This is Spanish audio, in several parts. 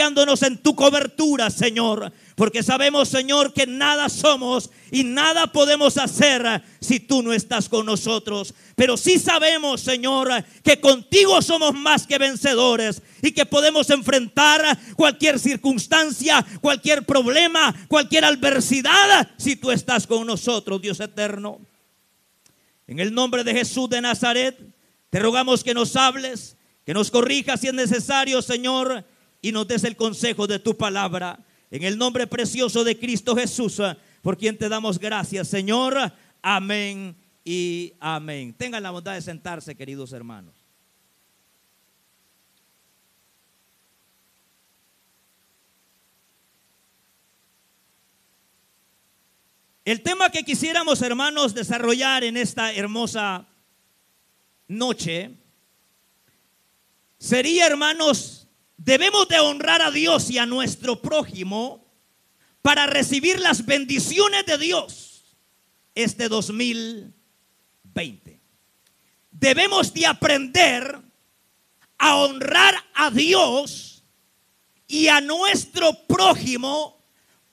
en tu cobertura, Señor. Porque sabemos, Señor, que nada somos y nada podemos hacer si tú no estás con nosotros. Pero sí sabemos, Señor, que contigo somos más que vencedores y que podemos enfrentar cualquier circunstancia, cualquier problema, cualquier adversidad si tú estás con nosotros, Dios eterno. En el nombre de Jesús de Nazaret, te rogamos que nos hables, que nos corrijas si es necesario, Señor, y nos des el consejo de tu palabra. En el nombre precioso de Cristo Jesús, por quien te damos gracias, Señor. Amén y amén. Tengan la bondad de sentarse, queridos hermanos. El tema que quisiéramos, hermanos, desarrollar en esta hermosa noche sería, hermanos, debemos de honrar a Dios y a nuestro prójimo para recibir las bendiciones de Dios este 2020. Debemos de aprender a honrar a Dios y a nuestro prójimo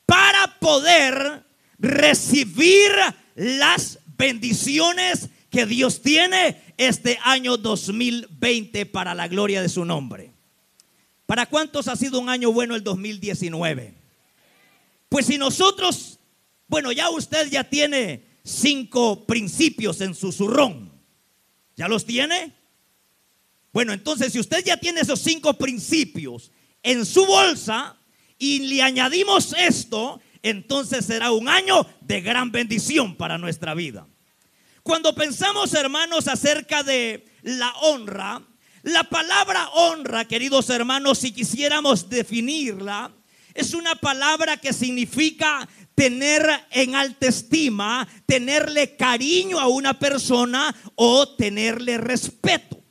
para poder recibir las bendiciones que Dios tiene este año 2020 para la gloria de su nombre. ¿Para cuántos ha sido un año bueno el 2019? Pues si nosotros, bueno, ya usted ya tiene cinco principios en su zurrón. ¿Ya los tiene? Bueno, entonces si usted ya tiene esos cinco principios en su bolsa y le añadimos esto, entonces será un año de gran bendición para nuestra vida. Cuando pensamos, hermanos, acerca de la honra, la palabra honra, queridos hermanos, si quisiéramos definirla, es una palabra que significa tener en alta estima, tenerle cariño a una persona o tenerle respeto.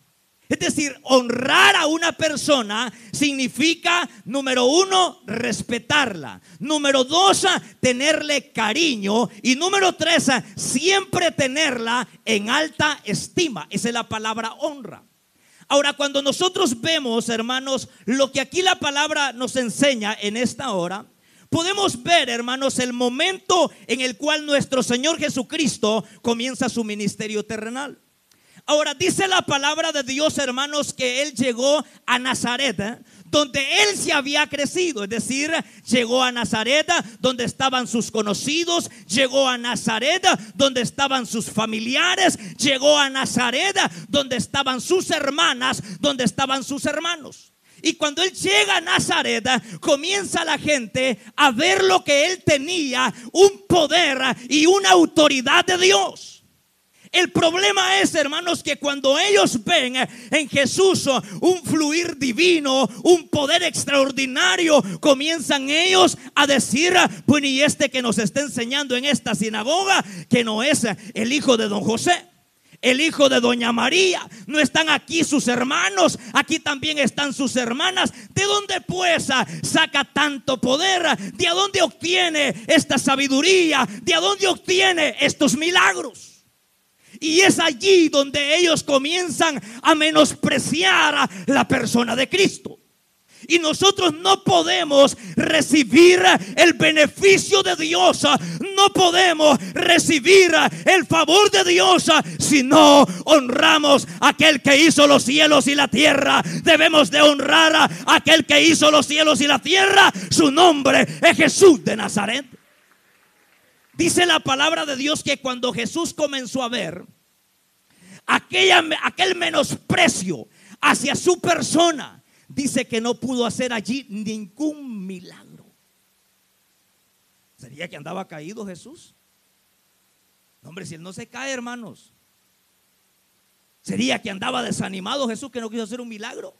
Es decir, honrar a una persona significa, número uno, respetarla. Número dos, tenerle cariño. Y número tres, siempre tenerla en alta estima. Esa es la palabra honra. Ahora, cuando nosotros vemos, hermanos, lo que aquí la palabra nos enseña en esta hora, podemos ver, hermanos, el momento en el cual nuestro Señor Jesucristo comienza su ministerio terrenal. Ahora dice la palabra de Dios, hermanos, que Él llegó a Nazaret, ¿eh? donde Él se había crecido. Es decir, llegó a Nazaret, donde estaban sus conocidos, llegó a Nazaret, donde estaban sus familiares, llegó a Nazaret, donde estaban sus hermanas, donde estaban sus hermanos. Y cuando él llega a Nazaret, comienza la gente a ver lo que él tenía, un poder y una autoridad de Dios. El problema es, hermanos, que cuando ellos ven en Jesús un fluir divino, un poder extraordinario, comienzan ellos a decir, pues y este que nos está enseñando en esta sinagoga, que no es el hijo de don José. El hijo de doña María, no están aquí sus hermanos, aquí también están sus hermanas. ¿De dónde pues saca tanto poder? ¿De dónde obtiene esta sabiduría? ¿De dónde obtiene estos milagros? Y es allí donde ellos comienzan a menospreciar a la persona de Cristo. Y nosotros no podemos recibir el beneficio de Dios, no podemos recibir el favor de Dios si no honramos a aquel que hizo los cielos y la tierra. Debemos de honrar a aquel que hizo los cielos y la tierra. Su nombre es Jesús de Nazaret. Dice la palabra de Dios que cuando Jesús comenzó a ver aquella, aquel menosprecio hacia su persona, dice que no pudo hacer allí ningún milagro. ¿Sería que andaba caído Jesús? No, hombre, si él no se cae, hermanos. ¿Sería que andaba desanimado Jesús que no quiso hacer un milagro?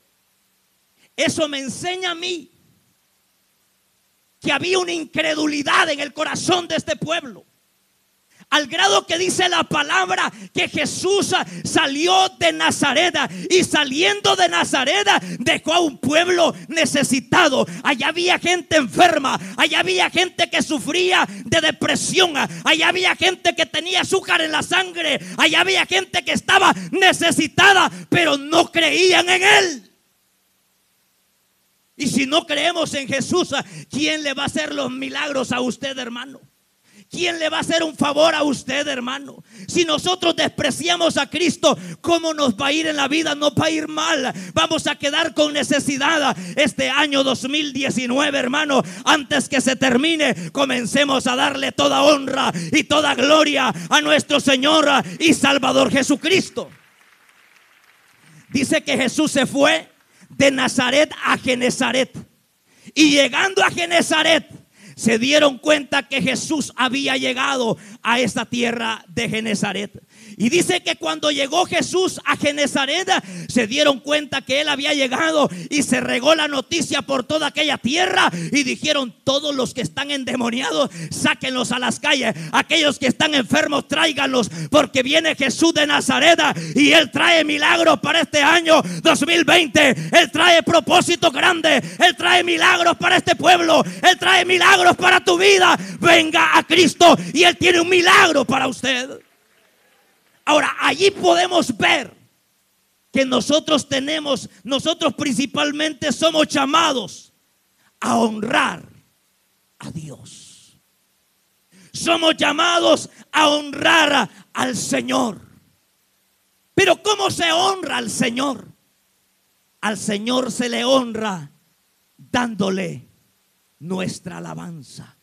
Eso me enseña a mí que había una incredulidad en el corazón de este pueblo. Al grado que dice la palabra que Jesús salió de Nazaret y saliendo de Nazaret dejó a un pueblo necesitado. Allá había gente enferma, allá había gente que sufría de depresión, allá había gente que tenía azúcar en la sangre, allá había gente que estaba necesitada, pero no creían en él. Y si no creemos en Jesús, ¿quién le va a hacer los milagros a usted, hermano? ¿Quién le va a hacer un favor a usted, hermano? Si nosotros despreciamos a Cristo, ¿cómo nos va a ir en la vida? No va a ir mal. Vamos a quedar con necesidad este año 2019, hermano. Antes que se termine, comencemos a darle toda honra y toda gloria a nuestro Señor y Salvador Jesucristo. Dice que Jesús se fue de Nazaret a Genezaret. Y llegando a Genezaret, se dieron cuenta que Jesús había llegado a esa tierra de Genezaret. Y dice que cuando llegó Jesús a Genezaret, se dieron cuenta que él había llegado y se regó la noticia por toda aquella tierra. Y dijeron: Todos los que están endemoniados, sáquenlos a las calles. Aquellos que están enfermos, tráiganlos, porque viene Jesús de Nazaret y él trae milagros para este año 2020. Él trae propósitos grandes, él trae milagros para este pueblo, él trae milagros para tu vida. Venga a Cristo y él tiene un milagro para usted. Ahora, allí podemos ver que nosotros tenemos, nosotros principalmente somos llamados a honrar a Dios. Somos llamados a honrar al Señor. Pero ¿cómo se honra al Señor? Al Señor se le honra dándole nuestra alabanza,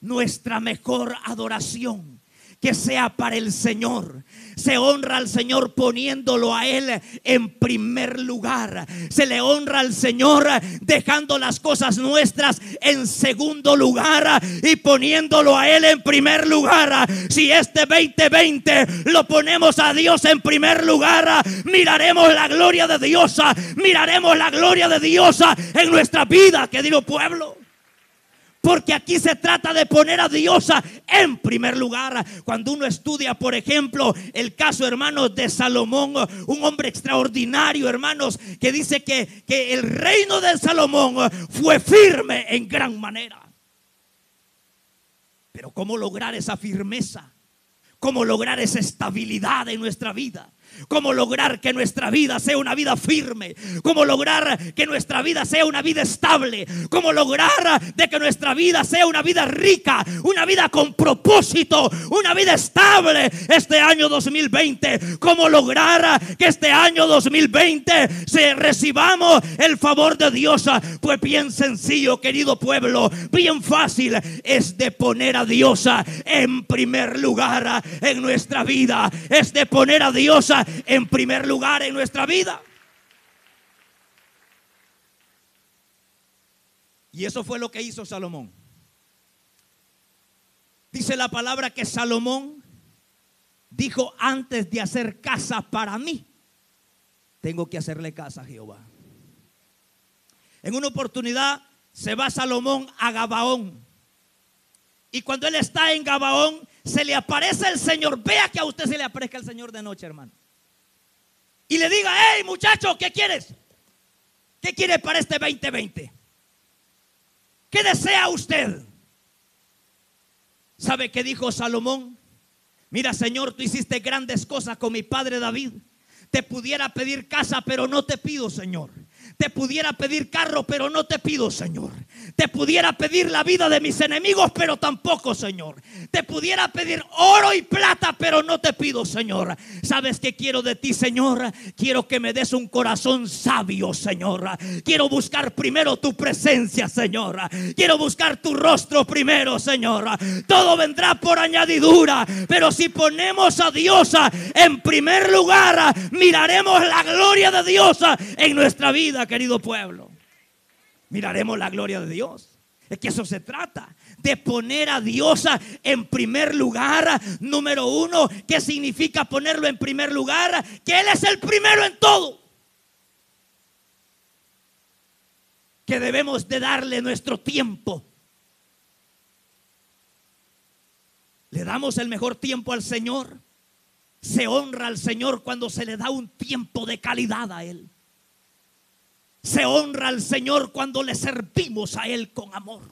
nuestra mejor adoración que sea para el Señor. Se honra al Señor poniéndolo a Él en primer lugar. Se le honra al Señor dejando las cosas nuestras en segundo lugar y poniéndolo a Él en primer lugar. Si este 2020 lo ponemos a Dios en primer lugar, miraremos la gloria de Dios. Miraremos la gloria de Dios en nuestra vida, querido pueblo. Porque aquí se trata de poner a Dios en primer lugar. Cuando uno estudia, por ejemplo, el caso, hermanos, de Salomón, un hombre extraordinario, hermanos, que dice que, que el reino de Salomón fue firme en gran manera. Pero ¿cómo lograr esa firmeza? ¿Cómo lograr esa estabilidad en nuestra vida? Cómo lograr que nuestra vida sea una vida firme, cómo lograr que nuestra vida sea una vida estable, cómo lograr de que nuestra vida sea una vida rica, una vida con propósito, una vida estable este año 2020, cómo lograr que este año 2020 se recibamos el favor de Dios, pues bien sencillo, querido pueblo, bien fácil es de poner a Dios en primer lugar en nuestra vida, es de poner a Dios en primer lugar en nuestra vida. Y eso fue lo que hizo Salomón. Dice la palabra que Salomón dijo antes de hacer casa para mí, tengo que hacerle casa a Jehová. En una oportunidad se va Salomón a Gabaón. Y cuando él está en Gabaón, se le aparece el Señor. Vea que a usted se le aparezca el Señor de noche, hermano y le diga, hey muchacho, ¿qué quieres? ¿Qué quiere para este 2020? ¿Qué desea usted? ¿Sabe qué dijo Salomón? Mira, Señor, tú hiciste grandes cosas con mi padre David. Te pudiera pedir casa, pero no te pido, Señor. Te pudiera pedir carro, pero no te pido, Señor. Te pudiera pedir la vida de mis enemigos, pero tampoco, Señor. Te pudiera pedir oro y plata, pero no te pido, Señor. ¿Sabes qué quiero de ti, Señor? Quiero que me des un corazón sabio, Señor. Quiero buscar primero tu presencia, Señor. Quiero buscar tu rostro primero, Señor. Todo vendrá por añadidura, pero si ponemos a Dios en primer lugar, miraremos la gloria de Dios en nuestra vida querido pueblo. Miraremos la gloria de Dios. Es que eso se trata, de poner a Dios en primer lugar. Número uno, ¿qué significa ponerlo en primer lugar? Que Él es el primero en todo. Que debemos de darle nuestro tiempo. Le damos el mejor tiempo al Señor. Se honra al Señor cuando se le da un tiempo de calidad a Él. Se honra al Señor cuando le servimos a Él con amor.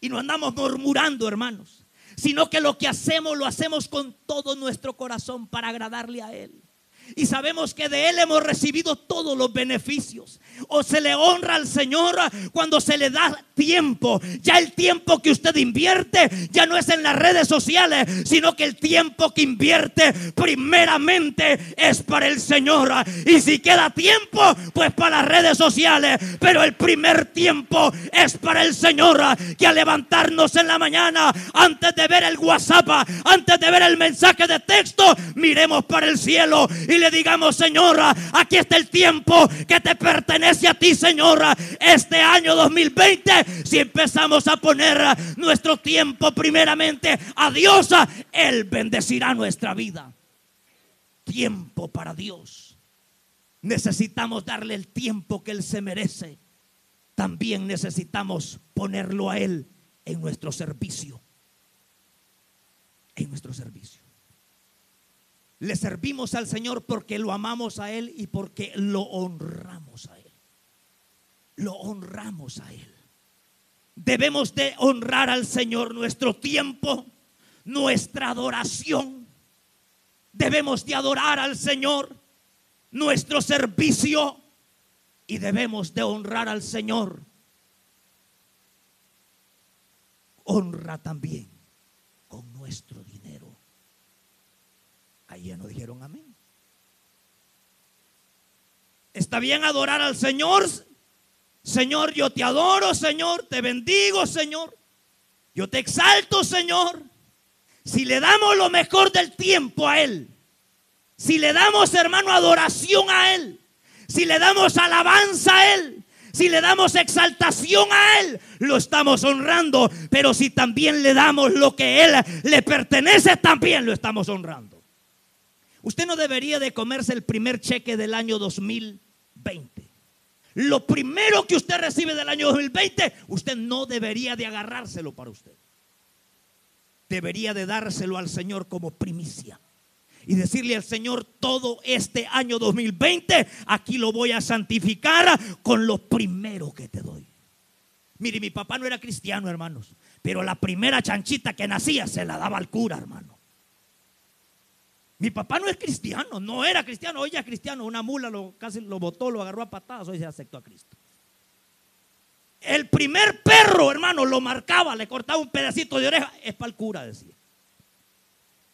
Y no andamos murmurando, hermanos, sino que lo que hacemos lo hacemos con todo nuestro corazón para agradarle a Él. Y sabemos que de Él hemos recibido todos los beneficios. O se le honra al Señor cuando se le da tiempo. Ya el tiempo que usted invierte ya no es en las redes sociales, sino que el tiempo que invierte primeramente es para el Señor. Y si queda tiempo, pues para las redes sociales. Pero el primer tiempo es para el Señor. Que al levantarnos en la mañana, antes de ver el WhatsApp, antes de ver el mensaje de texto, miremos para el cielo y le digamos, Señora, aquí está el tiempo que te pertenece a ti, Señora. Este año 2020, si empezamos a poner nuestro tiempo primeramente a Dios, Él bendecirá nuestra vida. Tiempo para Dios. Necesitamos darle el tiempo que Él se merece. También necesitamos ponerlo a Él en nuestro servicio. En nuestro servicio. Le servimos al Señor porque lo amamos a Él y porque lo honramos a Él. Lo honramos a Él. Debemos de honrar al Señor nuestro tiempo, nuestra adoración. Debemos de adorar al Señor nuestro servicio y debemos de honrar al Señor. Honra también con nuestro dinero. Ahí ya no dijeron amén. Está bien adorar al Señor. Señor, yo te adoro, Señor. Te bendigo, Señor. Yo te exalto, Señor. Si le damos lo mejor del tiempo a Él. Si le damos, hermano, adoración a Él. Si le damos alabanza a Él. Si le damos exaltación a Él, lo estamos honrando. Pero si también le damos lo que Él le pertenece, también lo estamos honrando. Usted no debería de comerse el primer cheque del año 2020. Lo primero que usted recibe del año 2020, usted no debería de agarrárselo para usted. Debería de dárselo al Señor como primicia. Y decirle al Señor, todo este año 2020, aquí lo voy a santificar con lo primero que te doy. Mire, mi papá no era cristiano, hermanos. Pero la primera chanchita que nacía se la daba al cura, hermano. Mi papá no es cristiano, no era cristiano, hoy ya es cristiano. Una mula lo, casi lo botó, lo agarró a patadas, hoy se aceptó a Cristo. El primer perro, hermano, lo marcaba, le cortaba un pedacito de oreja, es para el cura, decía.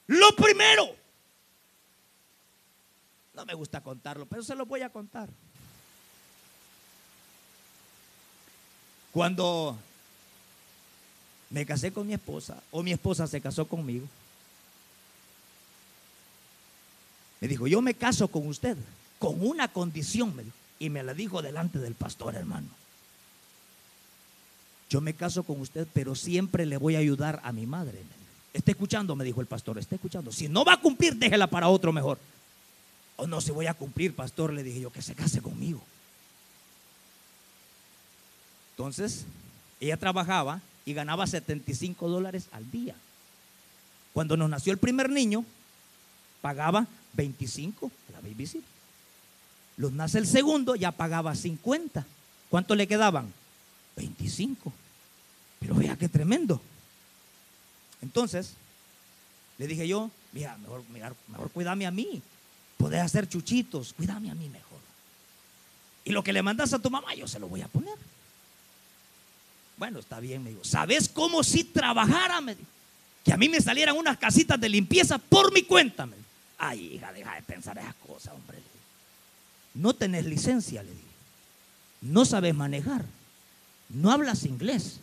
Lo primero. No me gusta contarlo, pero se lo voy a contar. Cuando me casé con mi esposa, o mi esposa se casó conmigo, Me dijo, yo me caso con usted con una condición, y me la dijo delante del pastor, hermano. Yo me caso con usted, pero siempre le voy a ayudar a mi madre. Está escuchando, me dijo el pastor, está escuchando. Si no va a cumplir, déjela para otro mejor. O no, si voy a cumplir, pastor, le dije yo que se case conmigo. Entonces, ella trabajaba y ganaba 75 dólares al día. Cuando nos nació el primer niño, pagaba 25 la babysitter. Los nace el segundo, ya pagaba 50. ¿Cuánto le quedaban? 25. Pero vea qué tremendo. Entonces, le dije yo, mira, mejor, cuídame a mí. Podés hacer chuchitos, cuídame a mí mejor. Y lo que le mandas a tu mamá, yo se lo voy a poner. Bueno, está bien, me dijo. ¿Sabes cómo si trabajara? Que a mí me salieran unas casitas de limpieza por mi cuenta, me dijo. Ay, hija, deja de pensar esas cosas, hombre. No tenés licencia, le dije. No sabes manejar. No hablas inglés.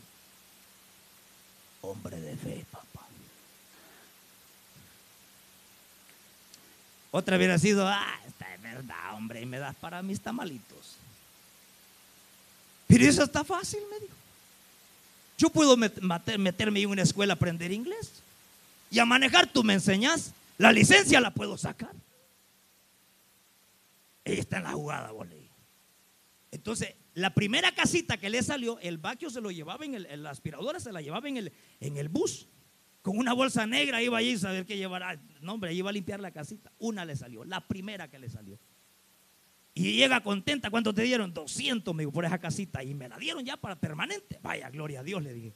Hombre de fe, papá. Otra hubiera sido, ah, esta es verdad, hombre, y me das para mis tamalitos. Pero eso está fácil, me dijo. Yo puedo meterme en una escuela a aprender inglés. Y a manejar tú me enseñas. La licencia la puedo sacar. Ella está en la jugada, vos Entonces, la primera casita que le salió, el vaquio se lo llevaba en el, la aspiradora se la llevaba en el, en el bus. Con una bolsa negra iba allí a saber qué llevará. No, hombre, iba a limpiar la casita. Una le salió, la primera que le salió. Y llega contenta. ¿Cuánto te dieron? 200, me dijo, por esa casita. Y me la dieron ya para permanente. Vaya, gloria a Dios, le dije.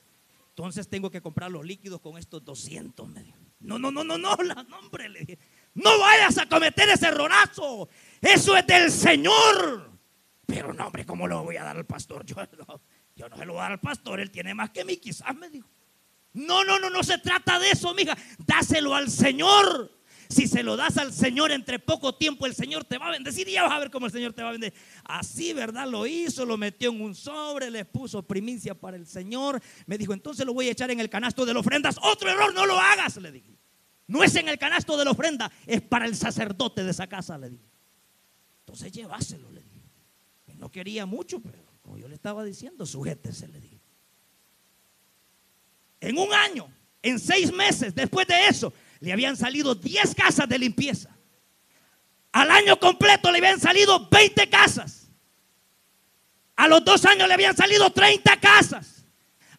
Entonces tengo que comprar los líquidos con estos 200, me dijo. No, no, no, no, no, la nombre, le dije. No vayas a cometer ese errorazo. Eso es del Señor. Pero no, hombre, ¿cómo lo voy a dar al pastor? Yo no, yo no se lo voy a dar al pastor, él tiene más que mí, quizás me dijo. No, no, no, no se trata de eso, mija. Dáselo al Señor. Si se lo das al Señor entre poco tiempo, el Señor te va a bendecir y ya vas a ver cómo el Señor te va a bendecir. Así, ¿verdad? Lo hizo, lo metió en un sobre, le puso primicia para el Señor. Me dijo, entonces lo voy a echar en el canasto de las ofrendas. Otro error, no lo hagas, le dije. No es en el canasto de la ofrenda, es para el sacerdote de esa casa, le dije. Entonces llévaselo, le dije. No quería mucho, pero como yo le estaba diciendo, sujétese, le dije. En un año, en seis meses después de eso, le habían salido 10 casas de limpieza. Al año completo le habían salido 20 casas. A los dos años le habían salido 30 casas.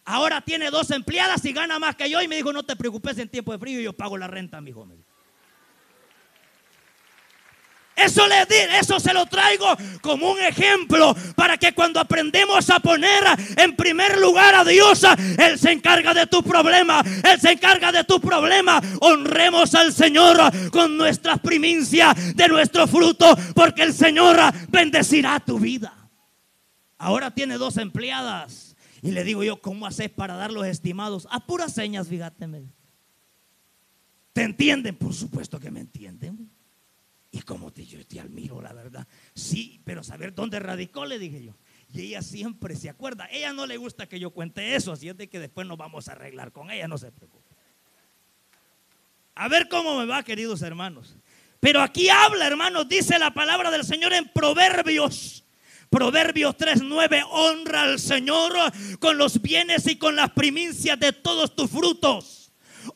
Ahora tiene dos empleadas y gana más que yo. Y me dijo, no te preocupes en tiempo de frío, yo pago la renta, mi hijo. Eso le di, eso se lo traigo como un ejemplo para que cuando aprendemos a poner en primer lugar a Dios, Él se encarga de tu problema, Él se encarga de tu problema. Honremos al Señor con nuestras primicias de nuestro fruto, porque el Señor bendecirá tu vida. Ahora tiene dos empleadas y le digo yo, ¿cómo haces para dar los estimados? A puras señas, fíjate. ¿Te entienden? Por supuesto que me entienden. Y como te, yo te admiro, la verdad. Sí, pero saber dónde radicó, le dije yo. Y ella siempre se acuerda. Ella no le gusta que yo cuente eso, así es de que después nos vamos a arreglar con ella, no se preocupe. A ver cómo me va, queridos hermanos. Pero aquí habla, hermanos, dice la palabra del Señor en Proverbios. Proverbios 3:9, honra al Señor con los bienes y con las primicias de todos tus frutos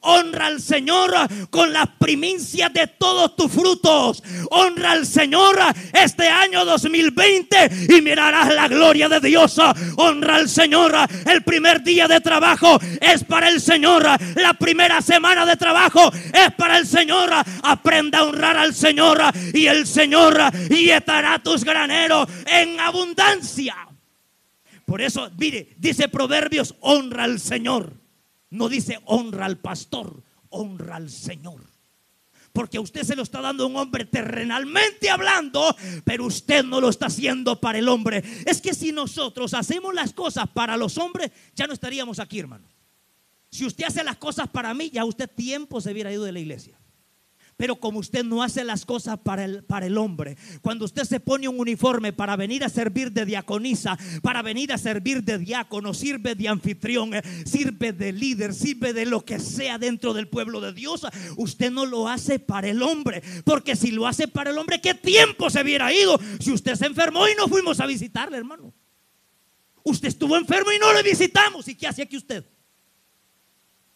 Honra al Señor con las primicias de todos tus frutos. Honra al Señor este año 2020 y mirarás la gloria de Dios. Honra al Señor. El primer día de trabajo es para el Señor. La primera semana de trabajo es para el Señor. Aprenda a honrar al Señor y el Señor y estará tus graneros en abundancia. Por eso, mire, dice Proverbios, honra al Señor. No dice honra al pastor, honra al Señor. Porque a usted se lo está dando un hombre terrenalmente hablando, pero usted no lo está haciendo para el hombre. Es que si nosotros hacemos las cosas para los hombres, ya no estaríamos aquí, hermano. Si usted hace las cosas para mí, ya usted tiempo se hubiera ido de la iglesia. Pero como usted no hace las cosas para el, para el hombre, cuando usted se pone un uniforme para venir a servir de diaconisa, para venir a servir de diácono, sirve de anfitrión, eh, sirve de líder, sirve de lo que sea dentro del pueblo de Dios, usted no lo hace para el hombre. Porque si lo hace para el hombre, ¿qué tiempo se hubiera ido si usted se enfermó y no fuimos a visitarle, hermano? Usted estuvo enfermo y no le visitamos. ¿Y qué hacía aquí usted?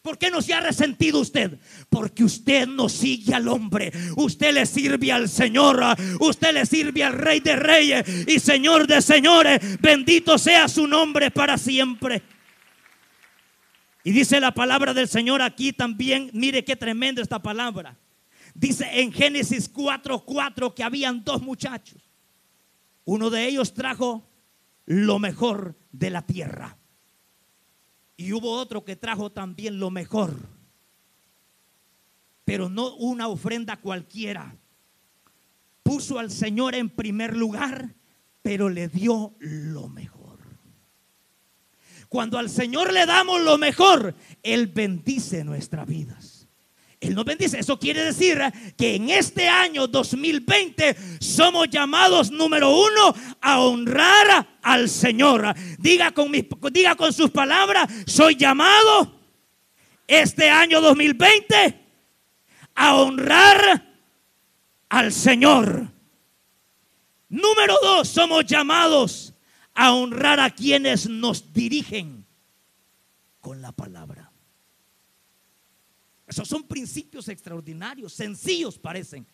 ¿Por qué no se ha resentido usted? Porque usted no sigue al hombre. Usted le sirve al Señor. Usted le sirve al Rey de Reyes y Señor de Señores. Bendito sea su nombre para siempre. Y dice la palabra del Señor aquí también. Mire qué tremenda esta palabra. Dice en Génesis 4:4 que habían dos muchachos. Uno de ellos trajo lo mejor de la tierra. Y hubo otro que trajo también lo mejor. Pero no una ofrenda cualquiera. Puso al Señor en primer lugar, pero le dio lo mejor. Cuando al Señor le damos lo mejor, Él bendice nuestras vidas. Él nos bendice. Eso quiere decir que en este año 2020 somos llamados, número uno, a honrar al Señor. Diga con, diga con sus palabras, soy llamado este año 2020 a honrar al Señor. Número dos, somos llamados a honrar a quienes nos dirigen con la palabra. Esos son principios extraordinarios, sencillos parecen,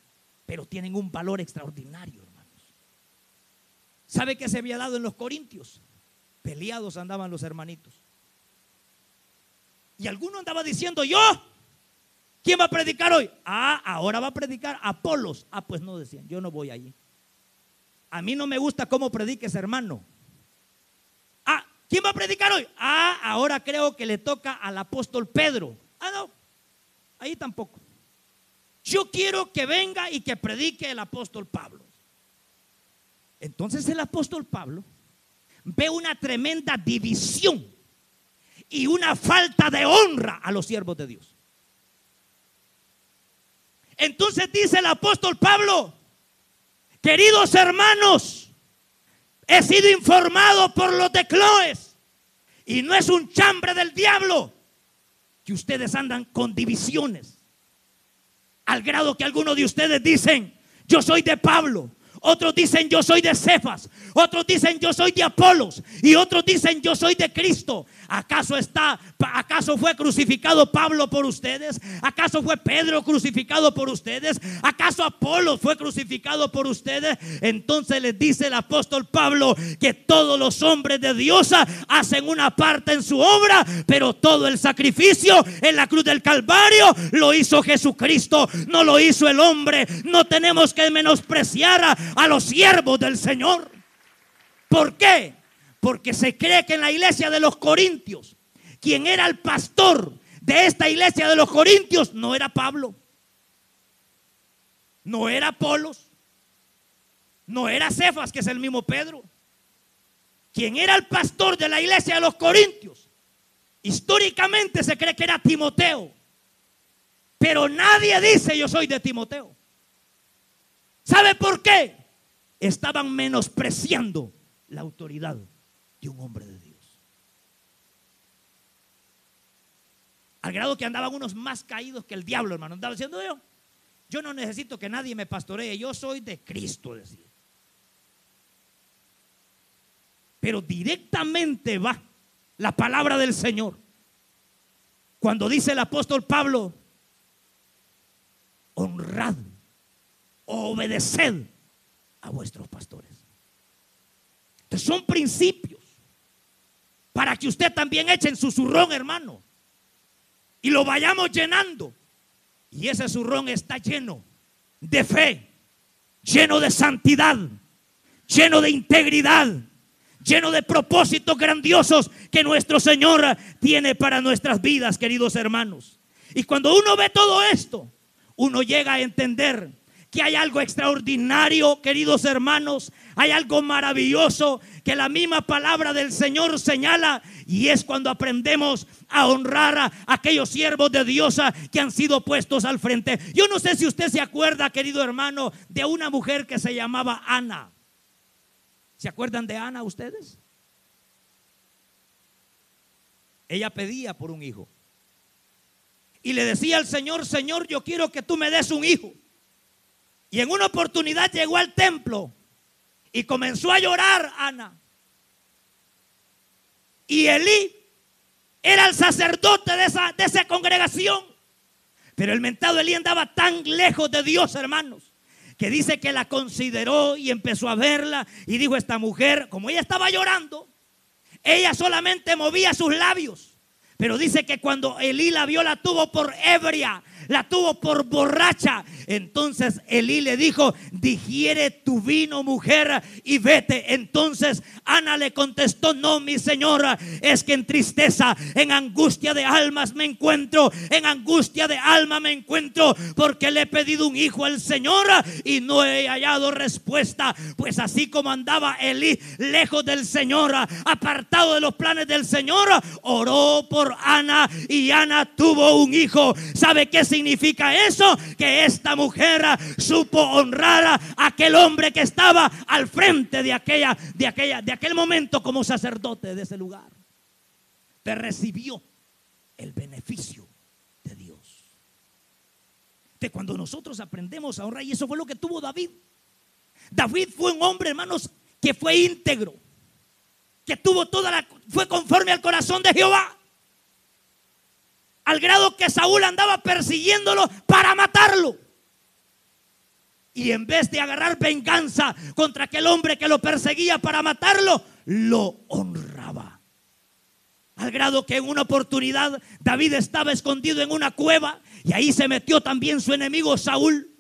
pero tienen un valor extraordinario, hermanos. ¿Sabe qué se había dado en los Corintios? Peleados andaban los hermanitos. Y alguno andaba diciendo, yo, ¿quién va a predicar hoy? Ah, ahora va a predicar Apolos. Ah, pues no decían, yo no voy allí. A mí no me gusta cómo prediques, hermano. Ah, ¿quién va a predicar hoy? Ah, ahora creo que le toca al apóstol Pedro. Ah, no, Ahí tampoco. yo quiero que venga y que predique el apóstol Pablo. Entonces el apóstol Pablo ve una tremenda división y una falta de honra a los siervos de Dios. Entonces dice el apóstol Pablo, queridos hermanos, he sido informado por los de Cloes y no es un chambre del diablo que ustedes andan con divisiones. Al grado que algunos de ustedes dicen, yo soy de Pablo, otros dicen yo soy de Cefas, otros dicen yo soy de Apolos y otros dicen yo soy de Cristo. ¿Acaso está acaso fue crucificado Pablo por ustedes? ¿Acaso fue Pedro crucificado por ustedes? ¿Acaso Apolos fue crucificado por ustedes? Entonces les dice el apóstol Pablo que todos los hombres de Dios hacen una parte en su obra, pero todo el sacrificio en la cruz del Calvario lo hizo Jesucristo, no lo hizo el hombre. No tenemos que menospreciar a los siervos del Señor. ¿Por qué? Porque se cree que en la iglesia de los Corintios, quien era el pastor de esta iglesia de los Corintios, no era Pablo, no era Apolos, no era Cefas, que es el mismo Pedro. Quien era el pastor de la iglesia de los Corintios, históricamente se cree que era Timoteo. Pero nadie dice yo soy de Timoteo. ¿Sabe por qué? Estaban menospreciando la autoridad de un hombre de Dios. Al grado que andaban unos más caídos que el diablo, hermano. Andaba diciendo yo, yo no necesito que nadie me pastoree, yo soy de Cristo, decía. Pero directamente va la palabra del Señor. Cuando dice el apóstol Pablo, honrad obedeced a vuestros pastores. Entonces son principios para que usted también eche en su zurrón, hermano, y lo vayamos llenando. Y ese zurrón está lleno de fe, lleno de santidad, lleno de integridad, lleno de propósitos grandiosos que nuestro Señor tiene para nuestras vidas, queridos hermanos. Y cuando uno ve todo esto, uno llega a entender que hay algo extraordinario, queridos hermanos, hay algo maravilloso que la misma palabra del Señor señala y es cuando aprendemos a honrar a aquellos siervos de Dios que han sido puestos al frente. Yo no sé si usted se acuerda, querido hermano, de una mujer que se llamaba Ana. ¿Se acuerdan de Ana ustedes? Ella pedía por un hijo. Y le decía al Señor, Señor, yo quiero que tú me des un hijo. Y en una oportunidad llegó al templo y comenzó a llorar Ana. Y Elí era el sacerdote de esa, congregación. Pero el mentado Elí andaba tan lejos de Dios, hermanos, que dice que la consideró y empezó a verla y dijo, esta mujer, como ella estaba llorando, ella solamente movía sus labios. Pero dice que cuando Elí la vio, la tuvo por ebria la tuvo por borracha. Entonces Elí le dijo, digiere tu vino mujer y vete. Entonces Ana le contestó, no mi señora, es que en tristeza, en angustia de almas me encuentro, en angustia de alma me encuentro, porque le he pedido un hijo al Señor y no he hallado respuesta. Pues así como andaba Elí lejos del Señor, apartado de los planes del Señor, oró por Ana y Ana tuvo un hijo. ¿Sabe qué significa eso? Que esta mujer supo honrar a aquel hombre que estaba al frente de aquella, de aquella, de aquel momento como sacerdote de ese lugar. Te recibió el beneficio de Dios. De cuando nosotros aprendemos a honrar, y eso fue lo que tuvo David. David fue un hombre, hermanos, que fue íntegro, que tuvo toda la, fue conforme al corazón de Jehová. Al grado que Saúl andaba persiguiéndolo para matarlo. Y en vez de agarrar venganza contra aquel hombre que lo perseguía para matarlo, lo honraba. Al grado que en una oportunidad David estaba escondido en una cueva y ahí se metió también su enemigo Saúl.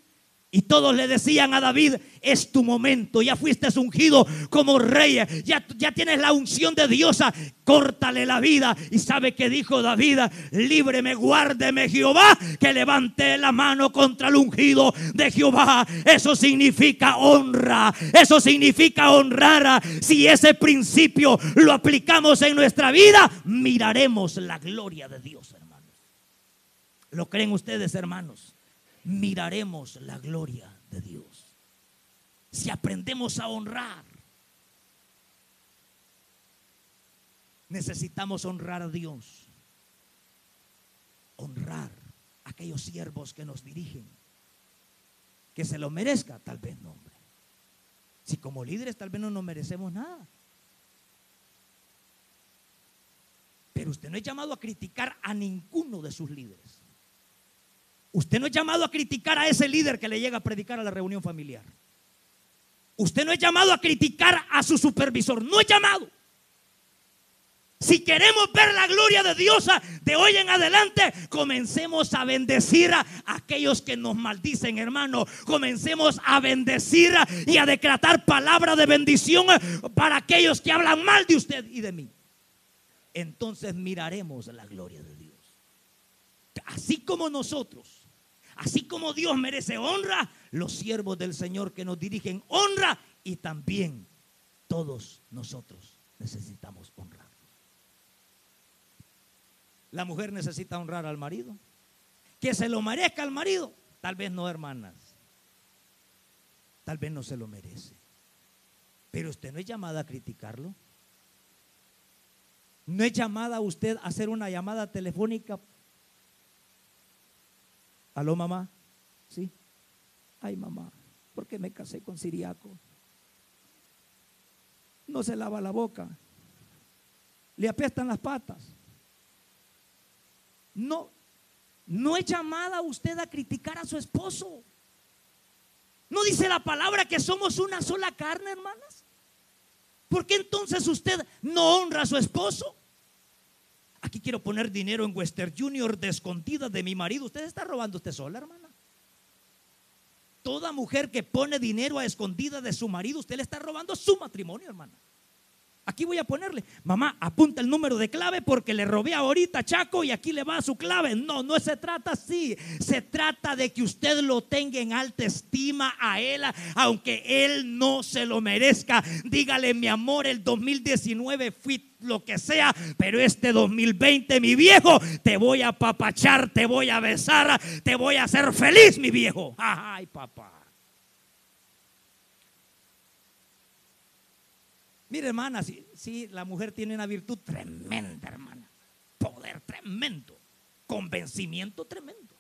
Y todos le decían a David, es tu momento, ya fuiste ungido como rey, ya, ya tienes la unción de diosa, córtale la vida. Y sabe que dijo David, líbreme, guárdeme Jehová, que levante la mano contra el ungido de Jehová. Eso significa honra, eso significa honrar. Si ese principio lo aplicamos en nuestra vida, miraremos la gloria de Dios, hermanos. ¿Lo creen ustedes, hermanos? Miraremos la gloria de Dios. Si aprendemos a honrar, necesitamos honrar a Dios. Honrar a aquellos siervos que nos dirigen. Que se lo merezca, tal vez no, hombre. Si como líderes tal vez no nos merecemos nada. Pero usted no es llamado a criticar a ninguno de sus líderes. Usted no es llamado a criticar a ese líder que le llega a predicar a la reunión familiar. Usted no es llamado a criticar a su supervisor. No es llamado. Si queremos ver la gloria de Dios de hoy en adelante, comencemos a bendecir a aquellos que nos maldicen, hermano. Comencemos a bendecir y a decretar palabra de bendición para aquellos que hablan mal de usted y de mí. Entonces miraremos la gloria de Dios. Así como nosotros Así como Dios merece honra, los siervos del Señor que nos dirigen honra y también todos nosotros necesitamos honrar. La mujer necesita honrar al marido. Que se lo merezca al marido. Tal vez no, hermanas. Tal vez no se lo merece. Pero usted no es llamada a criticarlo. No es llamada a usted a hacer una llamada telefónica ¿Aló, mamá? Sí. Ay, mamá, ¿por qué me casé con Siriaco? No se lava la boca. Le apestan las patas. No, no es llamada usted a criticar a su esposo. ¿No dice la palabra que somos una sola carne, hermanas? ¿Por qué entonces usted no honra a su esposo? Aquí quiero poner dinero en Western Junior de escondida de mi marido. ¿Usted está robando usted sola, hermana? Toda mujer que pone dinero a escondida de su marido, usted le está robando su matrimonio, hermana. Aquí voy a ponerle, mamá, apunta el número de clave porque le robé ahorita Chaco y aquí le va su clave. No, no se trata así. Se trata de que usted lo tenga en alta estima a él, aunque él no se lo merezca. Dígale, mi amor, el 2019 fui lo que sea, pero este 2020, mi viejo, te voy a papachar, te voy a besar, te voy a hacer feliz, mi viejo. Ay, papá. Mire, hermana, si, la mujer tiene una virtud tremenda, hermana. Poder tremendo. Convencimiento tremendo.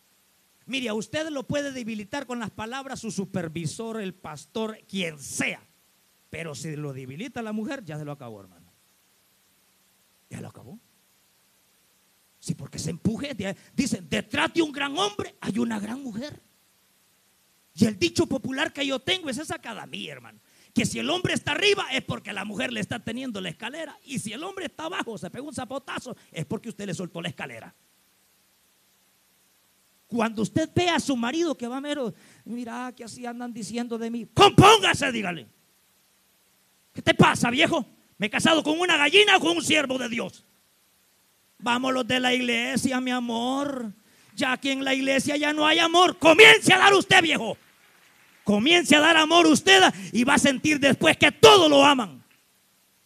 Mire, a usted lo puede debilitar con las palabras su supervisor, el pastor, quien sea. Pero si lo debilita la mujer, ya se lo acabó, hermano. Ya lo acabó. Sí, porque se empuje. Dicen, detrás de un gran hombre hay una gran mujer. Y el dicho popular que yo tengo es esa cada mí, hermano que si el hombre está arriba es porque la mujer le está teniendo la escalera. Y si el hombre está abajo, se pega un zapotazo, es porque usted le soltó la escalera. Cuando usted ve a su marido que va mero, mira que así andan diciendo de mí, compóngase, dígale. ¿Qué te pasa, viejo? ¿Me he casado con una gallina o con un siervo de Dios? Vamos los de la iglesia, mi amor. Ya que en la iglesia ya no hay amor, comience a dar usted, viejo. Comience a dar amor a usted y va a sentir después que todos lo aman.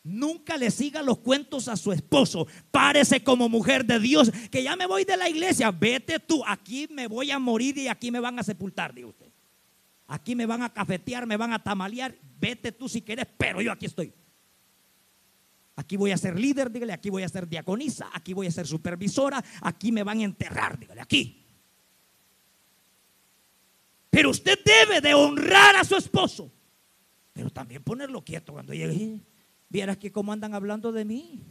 Nunca le siga los cuentos a su esposo. Párese como mujer de Dios, que ya me voy de la iglesia. Vete tú, aquí me voy a morir y aquí me van a sepultar, dice usted. Aquí me van a cafetear, me van a tamalear. Vete tú si quieres, pero yo aquí estoy. Aquí voy a ser líder, dígale, aquí voy a ser diaconisa, aquí voy a ser supervisora, aquí me van a enterrar, dígale, aquí. Pero usted debe de honrar a su esposo. Pero también ponerlo quieto cuando llegue. Vieras que cómo andan hablando de mí.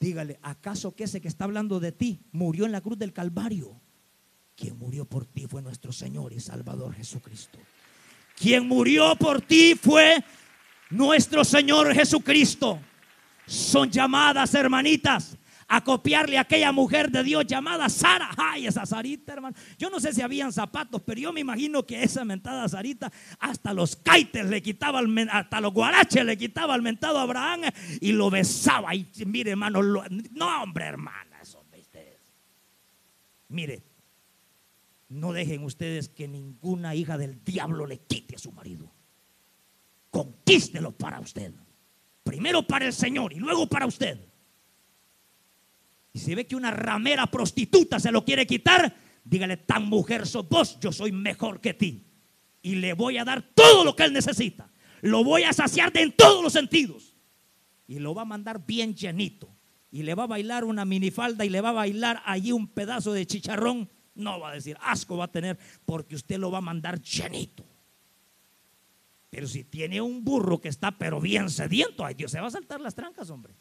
Dígale, ¿acaso que ese que está hablando de ti murió en la cruz del Calvario? Quien murió por ti fue nuestro Señor y Salvador Jesucristo. Quien murió por ti fue nuestro Señor Jesucristo. Son llamadas, hermanitas, a copiarle a aquella mujer de Dios llamada Sara. Ay, esa Sarita, hermano. Yo no sé si habían zapatos, pero yo me imagino que esa mentada Sarita hasta los caites le quitaba, hasta los guaraches le quitaba al mentado Abraham y lo besaba. Y mire, hermano, no, hombre, hermana, eso, Mire, no dejen ustedes que ninguna hija del diablo le quite a su marido. Conquístelo para usted. Primero para el Señor y luego para usted. Y si ve que una ramera prostituta se lo quiere quitar, dígale, tan mujer sos vos, yo soy mejor que ti. Y le voy a dar todo lo que él necesita. Lo voy a saciar en todos los sentidos. Y lo va a mandar bien llenito. Y le va a bailar una minifalda y le va a bailar allí un pedazo de chicharrón. No va a decir, asco va a tener porque usted lo va a mandar llenito. Pero si tiene un burro que está pero bien sediento, ay Dios, se va a saltar las trancas, hombre.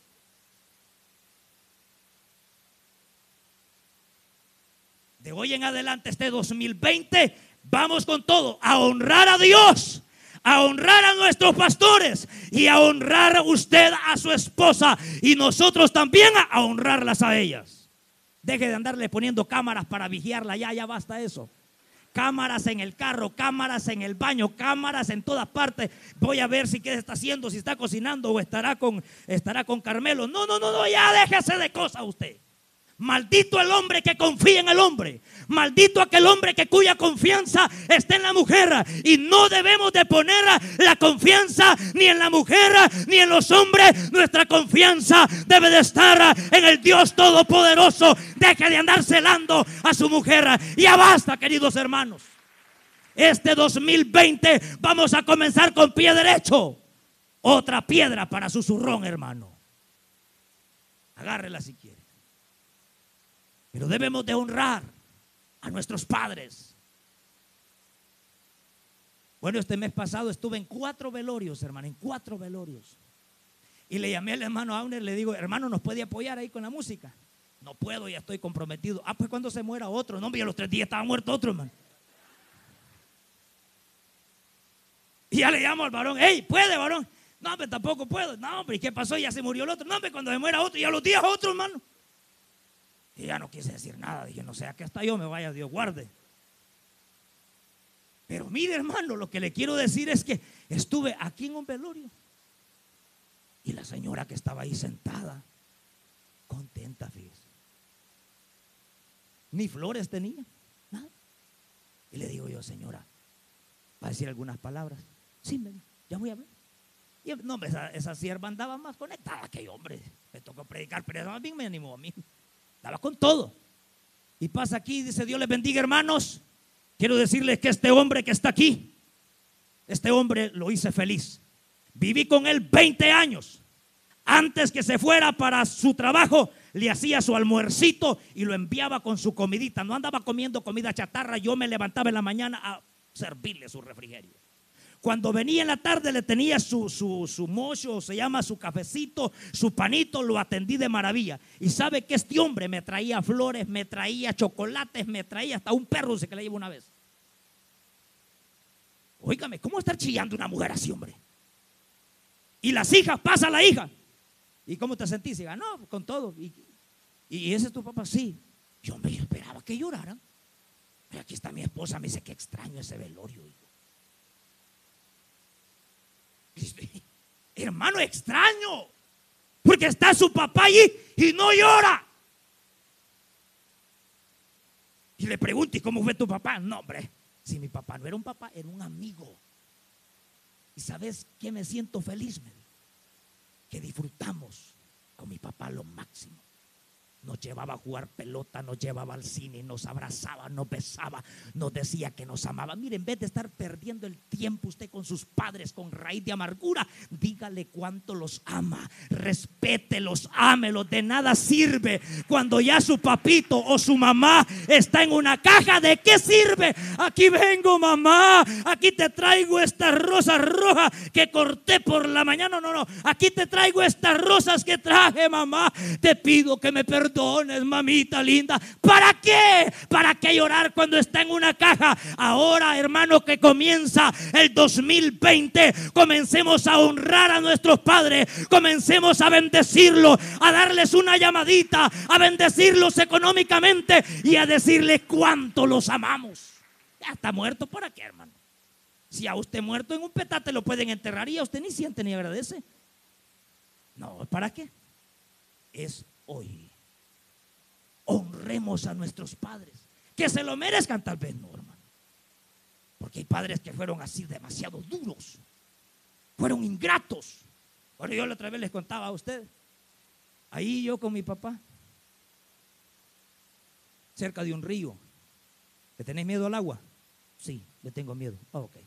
De hoy en adelante, este 2020, vamos con todo, a honrar a Dios, a honrar a nuestros pastores y a honrar usted a su esposa y nosotros también a honrarlas a ellas. Deje de andarle poniendo cámaras para vigiarla, ya, ya basta eso. Cámaras en el carro, cámaras en el baño, cámaras en todas partes. Voy a ver si qué está haciendo, si está cocinando o estará con, estará con Carmelo. No, no, no, no, ya déjese de cosas usted. Maldito el hombre que confía en el hombre. Maldito aquel hombre que cuya confianza está en la mujer. Y no debemos de poner la confianza ni en la mujer ni en los hombres. Nuestra confianza debe de estar en el Dios Todopoderoso. Deje de andar celando a su mujer. Ya basta, queridos hermanos. Este 2020 vamos a comenzar con pie derecho. Otra piedra para su zurrón, hermano. Agárrela si quiere. Pero debemos de honrar a nuestros padres. Bueno, este mes pasado estuve en cuatro velorios, hermano, en cuatro velorios. Y le llamé al hermano Auner, le digo, hermano, ¿nos puede apoyar ahí con la música? No puedo, ya estoy comprometido. Ah, pues cuando se muera otro. No, hombre, a los tres días estaba muerto otro, hermano. Y ya le llamo al varón, hey, ¿puede, varón? No, hombre, tampoco puedo. No, hombre, ¿y qué pasó? Ya se murió el otro. No, hombre, cuando se muera otro, y a los días otro, hermano. Y ya no quise decir nada. Dije, no sea que hasta yo me vaya, Dios guarde. Pero mire, hermano, lo que le quiero decir es que estuve aquí en un velorio. Y la señora que estaba ahí sentada, contenta, fíjese. Ni flores tenía, nada. Y le digo yo, señora, ¿va a decir algunas palabras? Sí, ya voy a ver. Y no, esa, esa sierva andaba más conectada que yo, hombre. Me tocó predicar, pero más bien me animó a mí. Estaba con todo. Y pasa aquí, dice Dios les bendiga hermanos. Quiero decirles que este hombre que está aquí, este hombre lo hice feliz. Viví con él 20 años. Antes que se fuera para su trabajo, le hacía su almuercito y lo enviaba con su comidita. No andaba comiendo comida chatarra. Yo me levantaba en la mañana a servirle su refrigerio. Cuando venía en la tarde le tenía su, su, su mocho, se llama su cafecito, su panito, lo atendí de maravilla. Y sabe que este hombre me traía flores, me traía chocolates, me traía hasta un perro se que le llevo una vez. Óigame, ¿cómo estar chillando una mujer así, hombre? Y las hijas, pasa la hija. ¿Y cómo te sentís? Y no, con todo. Y, y ese es tu papá, sí. Yo me esperaba que llorara. Pero aquí está mi esposa, me dice que extraño ese velorio. Hermano extraño. Porque está su papá allí y no llora. Y le pregunto, ¿y cómo fue tu papá? No, hombre, si mi papá no era un papá, era un amigo. ¿Y sabes qué me siento feliz? Que disfrutamos con mi papá lo máximo. Nos llevaba a jugar pelota, nos llevaba al cine, nos abrazaba, nos besaba, nos decía que nos amaba. Mire, en vez de estar perdiendo el tiempo usted con sus padres con raíz de amargura, dígale cuánto los ama, respételos, ámelos. De nada sirve cuando ya su papito o su mamá está en una caja. ¿De qué sirve? Aquí vengo, mamá. Aquí te traigo estas rosas rojas que corté por la mañana. No, no, aquí te traigo estas rosas que traje, mamá. Te pido que me perdones perdones, mamita linda. ¿Para qué? ¿Para qué llorar cuando está en una caja? Ahora, hermano, que comienza el 2020, comencemos a honrar a nuestros padres, comencemos a bendecirlos, a darles una llamadita, a bendecirlos económicamente y a decirles cuánto los amamos. Ya está muerto, ¿para qué, hermano? Si a usted muerto en un petate lo pueden enterrar y a usted ni siente ni agradece. No, ¿para qué? Es hoy. Honremos a nuestros padres. Que se lo merezcan tal vez, no, hermano. Porque hay padres que fueron así demasiado duros. Fueron ingratos. Ahora yo la otra vez les contaba a ustedes. Ahí yo con mi papá. Cerca de un río. ¿Le tenéis miedo al agua? Sí, le tengo miedo. Ah, ok.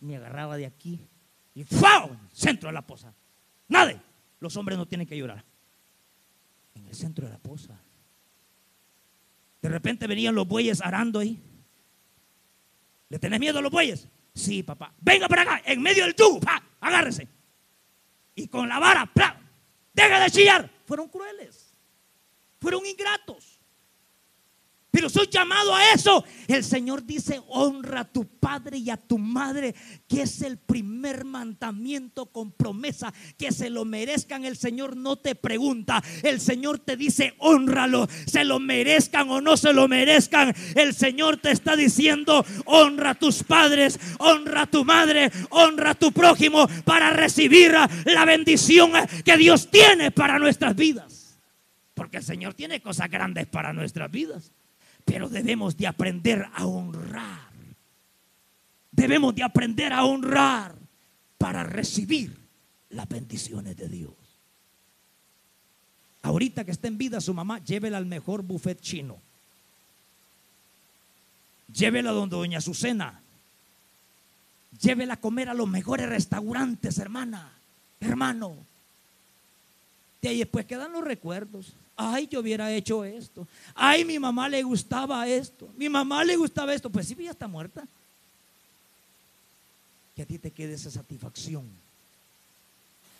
Me agarraba de aquí y ¡fau! Centro de la poza. Nadie. Los hombres no tienen que llorar. En el centro de la poza. De repente venían los bueyes arando ahí. ¿Le tenés miedo a los bueyes? Sí, papá. Venga para acá, en medio del tubo, agárrese. Y con la vara, deja de chillar. Fueron crueles. Fueron ingratos. Pero soy llamado a eso. El Señor dice, honra a tu padre y a tu madre, que es el primer mandamiento con promesa, que se lo merezcan. El Señor no te pregunta, el Señor te dice, honralo, se lo merezcan o no se lo merezcan. El Señor te está diciendo, honra a tus padres, honra a tu madre, honra a tu prójimo para recibir la bendición que Dios tiene para nuestras vidas. Porque el Señor tiene cosas grandes para nuestras vidas. Pero debemos de aprender a honrar. Debemos de aprender a honrar para recibir las bendiciones de Dios. Ahorita que está en vida su mamá, llévela al mejor buffet chino. Llévela donde doña Azucena. Llévela a comer a los mejores restaurantes, hermana, hermano. De ahí después quedan los recuerdos. Ay, yo hubiera hecho esto. Ay, mi mamá le gustaba esto. Mi mamá le gustaba esto. Pues sí, ya está muerta. Que a ti te quede esa satisfacción.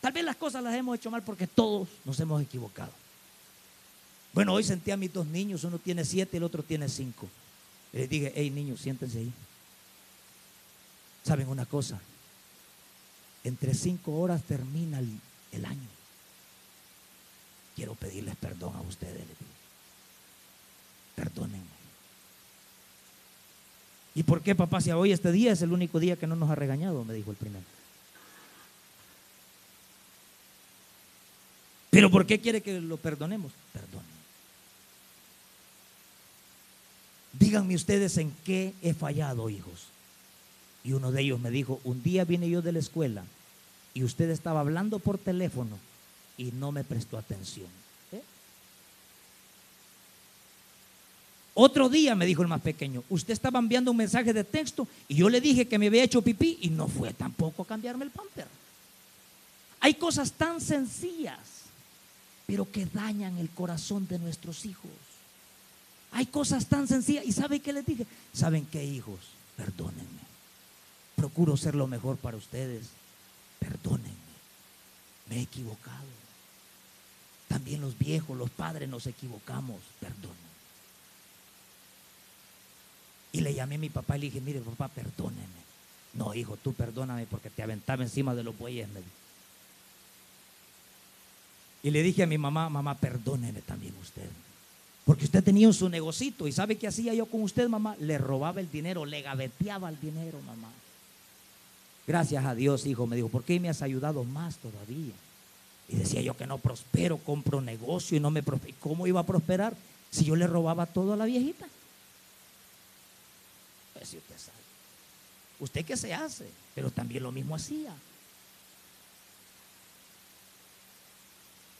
Tal vez las cosas las hemos hecho mal porque todos nos hemos equivocado. Bueno, hoy sentí a mis dos niños, uno tiene siete y el otro tiene cinco. Y les dije, hey niños, siéntense ahí. ¿Saben una cosa? Entre cinco horas termina el año quiero pedirles perdón a ustedes. Perdónenme. ¿Y por qué, papá? Si hoy este día es el único día que no nos ha regañado, me dijo el primero. ¿Pero por qué quiere que lo perdonemos? Perdónenme. Díganme ustedes en qué he fallado, hijos. Y uno de ellos me dijo, un día vine yo de la escuela y usted estaba hablando por teléfono y no me prestó atención. ¿Eh? Otro día me dijo el más pequeño, usted estaba enviando un mensaje de texto y yo le dije que me había hecho pipí y no fue tampoco a cambiarme el pamper. Hay cosas tan sencillas, pero que dañan el corazón de nuestros hijos. Hay cosas tan sencillas. ¿Y saben qué les dije? ¿Saben qué, hijos? Perdónenme. Procuro ser lo mejor para ustedes. Perdónenme. Me he equivocado. También los viejos, los padres nos equivocamos, perdón. Y le llamé a mi papá y le dije, mire papá, perdóneme. No, hijo, tú perdóname porque te aventaba encima de los bueyes. Y le dije a mi mamá, mamá, perdóneme también usted. Porque usted tenía su negocito y sabe qué hacía yo con usted, mamá. Le robaba el dinero, le gaveteaba el dinero, mamá. Gracias a Dios, hijo, me dijo, ¿por qué me has ayudado más todavía? Y decía yo que no prospero, compro negocio y no me prospero. ¿Cómo iba a prosperar si yo le robaba todo a la viejita? Pues si usted sabe. Usted qué se hace, pero también lo mismo hacía.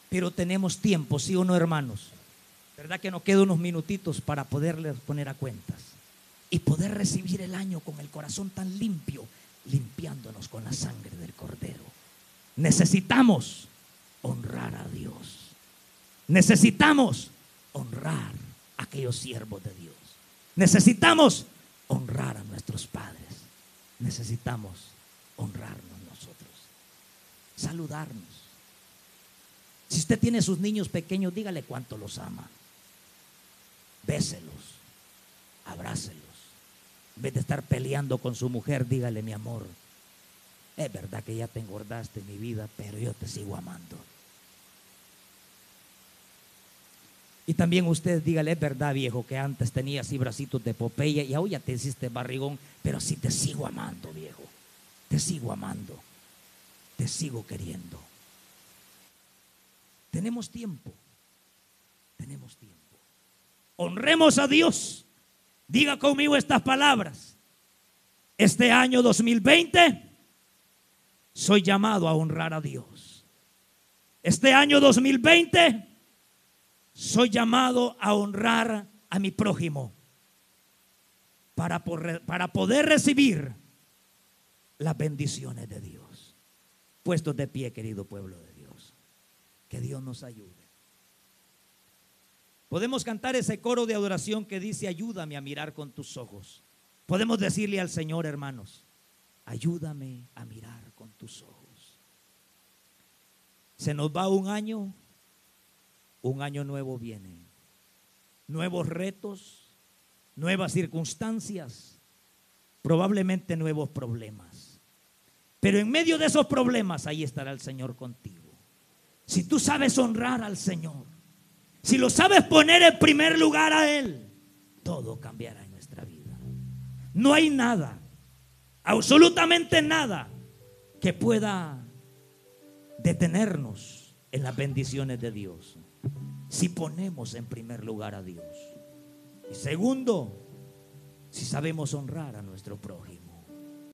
Pero tenemos tiempo, sí o no, hermanos. ¿Verdad que nos quedan unos minutitos para poderles poner a cuentas? Y poder recibir el año con el corazón tan limpio, limpiándonos con la sangre del cordero. Necesitamos honrar a Dios. Necesitamos honrar a aquellos siervos de Dios. Necesitamos honrar a nuestros padres. Necesitamos honrarnos nosotros. Saludarnos. Si usted tiene sus niños pequeños, dígale cuánto los ama. Béselos, abrácelos. En vez de estar peleando con su mujer, dígale, mi amor, es verdad que ya te engordaste mi vida, pero yo te sigo amando. Y también usted dígale, es verdad viejo, que antes tenías así bracitos de Popeye y ahora ya te hiciste barrigón, pero sí te sigo amando viejo, te sigo amando, te sigo queriendo. Tenemos tiempo, tenemos tiempo. Honremos a Dios. Diga conmigo estas palabras. Este año 2020 soy llamado a honrar a Dios. Este año 2020 soy llamado a honrar a mi prójimo para, para poder recibir las bendiciones de Dios. Puestos de pie, querido pueblo de Dios. Que Dios nos ayude. Podemos cantar ese coro de adoración que dice, ayúdame a mirar con tus ojos. Podemos decirle al Señor, hermanos, ayúdame a mirar con tus ojos. Se nos va un año un año nuevo viene. Nuevos retos, nuevas circunstancias, probablemente nuevos problemas. Pero en medio de esos problemas, ahí estará el Señor contigo. Si tú sabes honrar al Señor, si lo sabes poner en primer lugar a Él, todo cambiará en nuestra vida. No hay nada, absolutamente nada, que pueda detenernos en las bendiciones de Dios si ponemos en primer lugar a Dios. Y segundo, si sabemos honrar a nuestro prójimo.